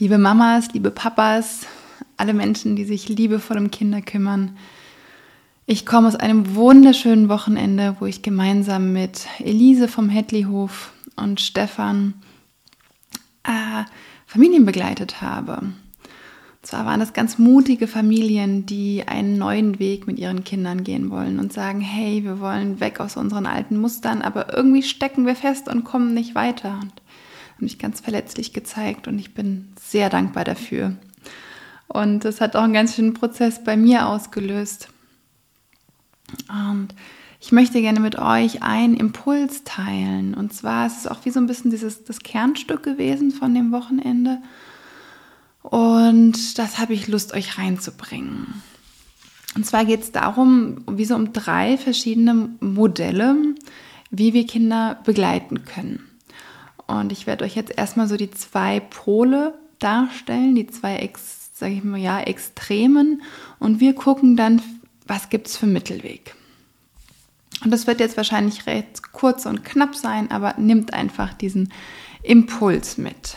Liebe Mamas, liebe Papas, alle Menschen, die sich liebevoll um Kinder kümmern. Ich komme aus einem wunderschönen Wochenende, wo ich gemeinsam mit Elise vom Hedleyhof und Stefan äh, Familien begleitet habe. Und zwar waren das ganz mutige Familien, die einen neuen Weg mit ihren Kindern gehen wollen und sagen, hey, wir wollen weg aus unseren alten Mustern, aber irgendwie stecken wir fest und kommen nicht weiter. Und haben mich ganz verletzlich gezeigt und ich bin sehr dankbar dafür. Und es hat auch einen ganz schönen Prozess bei mir ausgelöst. Und ich möchte gerne mit euch einen Impuls teilen. Und zwar ist es auch wie so ein bisschen dieses, das Kernstück gewesen von dem Wochenende. Und das habe ich Lust, euch reinzubringen. Und zwar geht es darum, wie so um drei verschiedene Modelle, wie wir Kinder begleiten können. Und ich werde euch jetzt erstmal so die zwei Pole darstellen, die zwei, Ex, sag ich mal, ja, Extremen. Und wir gucken dann, was gibt es für Mittelweg. Und das wird jetzt wahrscheinlich recht kurz und knapp sein, aber nimmt einfach diesen Impuls mit.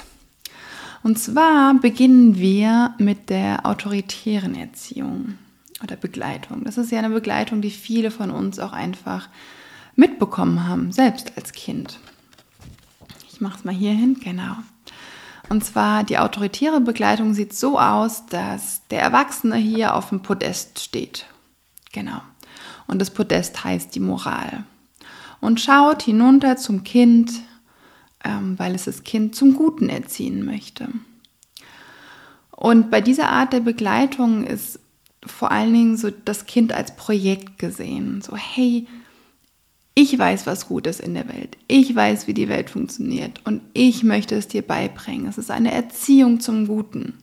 Und zwar beginnen wir mit der autoritären Erziehung oder Begleitung. Das ist ja eine Begleitung, die viele von uns auch einfach mitbekommen haben, selbst als Kind. Ich mache es mal hier hin, genau. Und zwar die autoritäre Begleitung sieht so aus, dass der Erwachsene hier auf dem Podest steht. Genau. Und das Podest heißt die Moral. Und schaut hinunter zum Kind, ähm, weil es das Kind zum Guten erziehen möchte. Und bei dieser Art der Begleitung ist vor allen Dingen so das Kind als Projekt gesehen. So, hey, ich weiß, was gut ist in der Welt. Ich weiß, wie die Welt funktioniert und ich möchte es dir beibringen. Es ist eine Erziehung zum Guten.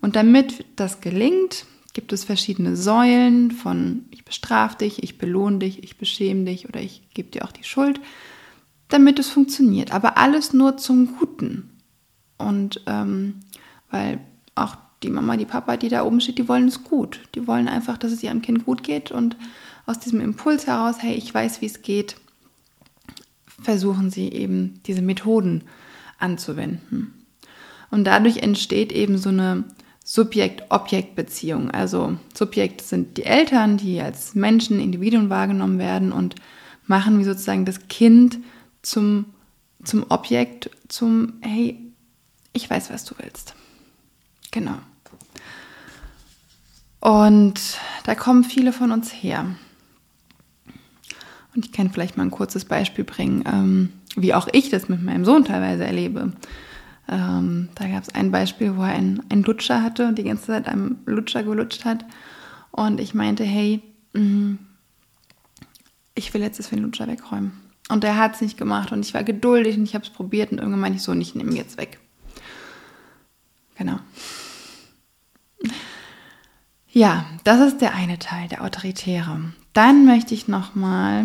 Und damit das gelingt, gibt es verschiedene Säulen von ich bestrafe dich, ich belohne dich, ich beschäme dich oder ich gebe dir auch die Schuld, damit es funktioniert. Aber alles nur zum Guten. Und ähm, weil auch die Mama, die Papa, die da oben steht, die wollen es gut. Die wollen einfach, dass es ihrem Kind gut geht und aus diesem Impuls heraus, hey, ich weiß, wie es geht, versuchen sie eben diese Methoden anzuwenden. Und dadurch entsteht eben so eine Subjekt-Objekt-Beziehung. Also Subjekt sind die Eltern, die als Menschen, Individuen wahrgenommen werden und machen wie sozusagen das Kind zum, zum Objekt, zum, hey, ich weiß, was du willst. Genau. Und da kommen viele von uns her. Und ich kann vielleicht mal ein kurzes Beispiel bringen, ähm, wie auch ich das mit meinem Sohn teilweise erlebe. Ähm, da gab es ein Beispiel, wo er einen, einen Lutscher hatte und die ganze Zeit einem Lutscher gelutscht hat. Und ich meinte, hey, mh, ich will jetzt das für den Lutscher wegräumen. Und er hat es nicht gemacht und ich war geduldig und ich habe es probiert und irgendwann meinte ich so, ich nehme jetzt weg. Genau. Ja, das ist der eine Teil, der Autoritäre. Dann möchte ich nochmal,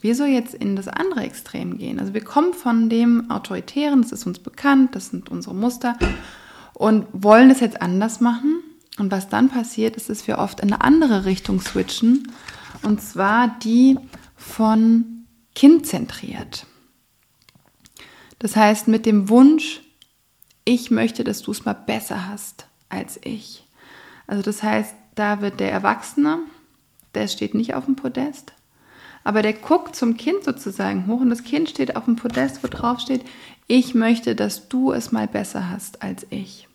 wieso jetzt in das andere Extrem gehen. Also wir kommen von dem Autoritären, das ist uns bekannt, das sind unsere Muster und wollen es jetzt anders machen. Und was dann passiert, ist, dass wir oft in eine andere Richtung switchen. Und zwar die von kindzentriert. Das heißt, mit dem Wunsch, ich möchte, dass du es mal besser hast als ich. Also das heißt, da wird der Erwachsene der steht nicht auf dem Podest, aber der guckt zum Kind sozusagen hoch und das Kind steht auf dem Podest, wo drauf steht, ich möchte, dass du es mal besser hast als ich.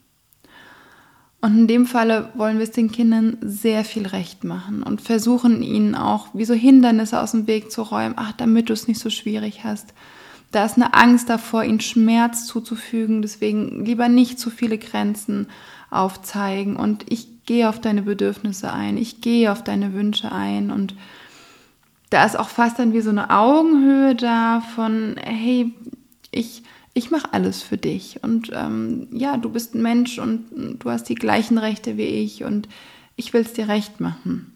Und in dem Falle wollen wir es den Kindern sehr viel recht machen und versuchen ihnen auch wie so Hindernisse aus dem Weg zu räumen, ach, damit du es nicht so schwierig hast. Da ist eine Angst davor, ihnen Schmerz zuzufügen, deswegen lieber nicht zu viele Grenzen aufzeigen und ich gehe auf deine Bedürfnisse ein, ich gehe auf deine Wünsche ein. Und da ist auch fast dann wie so eine Augenhöhe da von, hey, ich, ich mache alles für dich. Und ähm, ja, du bist ein Mensch und du hast die gleichen Rechte wie ich und ich will es dir recht machen.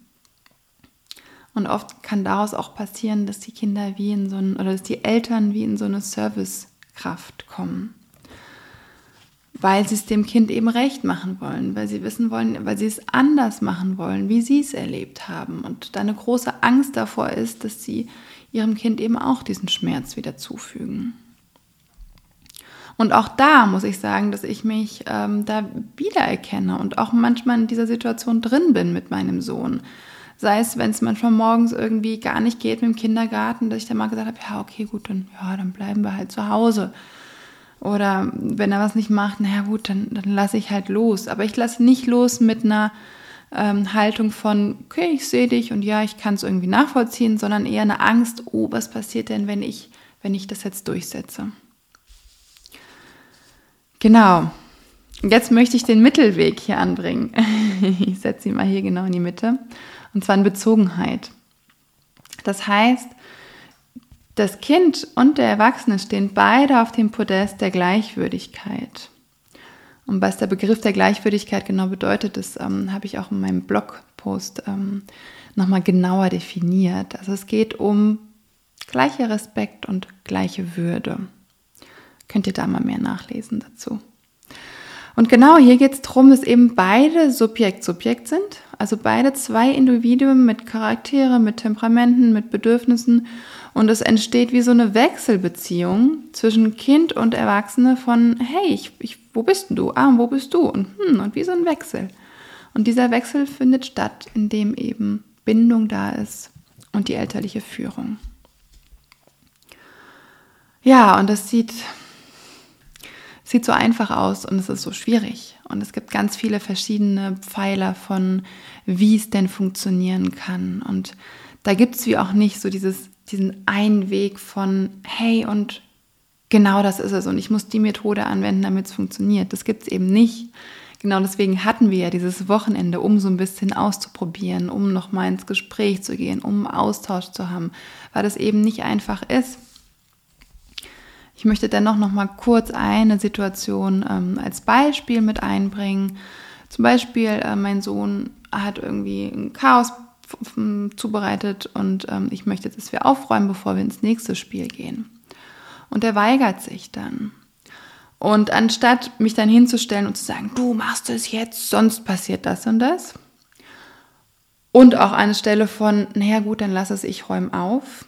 Und oft kann daraus auch passieren, dass die Kinder wie in so ein, oder dass die Eltern wie in so eine Servicekraft kommen weil sie es dem Kind eben recht machen wollen, weil sie wissen wollen, weil sie es anders machen wollen, wie sie es erlebt haben. Und da eine große Angst davor ist, dass sie ihrem Kind eben auch diesen Schmerz wieder zufügen. Und auch da muss ich sagen, dass ich mich ähm, da wiedererkenne und auch manchmal in dieser Situation drin bin mit meinem Sohn. Sei es, wenn es manchmal morgens irgendwie gar nicht geht mit dem Kindergarten, dass ich dann mal gesagt habe, ja, okay, gut, dann, ja, dann bleiben wir halt zu Hause. Oder wenn er was nicht macht, naja gut, dann, dann lasse ich halt los. Aber ich lasse nicht los mit einer ähm, Haltung von, okay, ich sehe dich und ja, ich kann es irgendwie nachvollziehen, sondern eher eine Angst, oh, was passiert denn, wenn ich, wenn ich das jetzt durchsetze? Genau. Jetzt möchte ich den Mittelweg hier anbringen. ich setze ihn mal hier genau in die Mitte. Und zwar in Bezogenheit. Das heißt, das Kind und der Erwachsene stehen beide auf dem Podest der Gleichwürdigkeit. Und was der Begriff der Gleichwürdigkeit genau bedeutet, das ähm, habe ich auch in meinem Blogpost ähm, nochmal genauer definiert. Also es geht um gleicher Respekt und gleiche Würde. Könnt ihr da mal mehr nachlesen dazu. Und genau hier geht es darum, dass eben beide Subjekt-Subjekt sind, also beide zwei Individuen mit Charaktere, mit Temperamenten, mit Bedürfnissen. Und es entsteht wie so eine Wechselbeziehung zwischen Kind und Erwachsene von, hey, ich, ich, wo bist denn du? Ah, wo bist du? Und, hm, und wie so ein Wechsel. Und dieser Wechsel findet statt, indem eben Bindung da ist und die elterliche Führung. Ja, und das sieht sieht so einfach aus und es ist so schwierig. Und es gibt ganz viele verschiedene Pfeiler von, wie es denn funktionieren kann. Und da gibt es wie auch nicht so dieses, diesen einen Weg von, hey, und genau das ist es. Und ich muss die Methode anwenden, damit es funktioniert. Das gibt es eben nicht. Genau deswegen hatten wir ja dieses Wochenende, um so ein bisschen auszuprobieren, um nochmal ins Gespräch zu gehen, um Austausch zu haben, weil das eben nicht einfach ist. Ich möchte dennoch noch mal kurz eine Situation ähm, als Beispiel mit einbringen. Zum Beispiel, äh, mein Sohn hat irgendwie ein Chaos zubereitet und ähm, ich möchte, dass wir aufräumen, bevor wir ins nächste Spiel gehen. Und er weigert sich dann. Und anstatt mich dann hinzustellen und zu sagen, du machst es jetzt, sonst passiert das und das. Und auch anstelle von, naja gut, dann lass es, ich räume auf,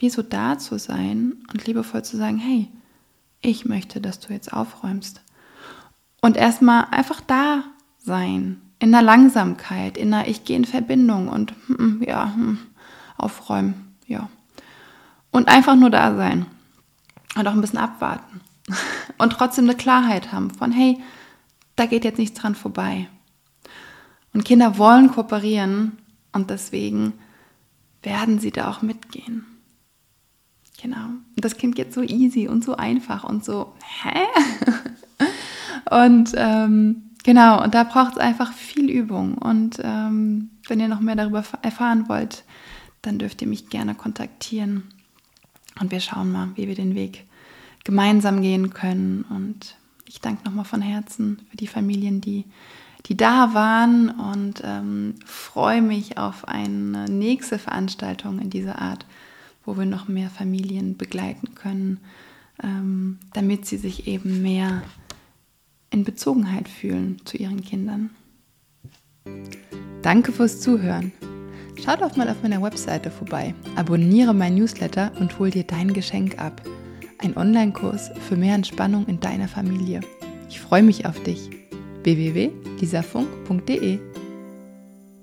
wie so da zu sein und liebevoll zu sagen, hey, ich möchte, dass du jetzt aufräumst. Und erstmal einfach da sein, in der Langsamkeit, in der Ich gehe in Verbindung und hm, ja, hm, aufräumen, ja. Und einfach nur da sein und auch ein bisschen abwarten und trotzdem eine Klarheit haben von, hey, da geht jetzt nichts dran vorbei. Und Kinder wollen kooperieren und deswegen werden sie da auch mitgehen. Genau. Und das Kind geht so easy und so einfach und so, hä? und ähm, genau, und da braucht es einfach viel Übung. Und ähm, wenn ihr noch mehr darüber erfahren wollt, dann dürft ihr mich gerne kontaktieren. Und wir schauen mal, wie wir den Weg gemeinsam gehen können. Und ich danke nochmal von Herzen für die Familien, die, die da waren und ähm, freue mich auf eine nächste Veranstaltung in dieser Art wo wir noch mehr Familien begleiten können, ähm, damit sie sich eben mehr in Bezogenheit fühlen zu ihren Kindern. Danke fürs Zuhören. Schau doch mal auf meiner Webseite vorbei, abonniere mein Newsletter und hol dir dein Geschenk ab. Ein Online-Kurs für mehr Entspannung in deiner Familie. Ich freue mich auf dich. www.lisafunk.de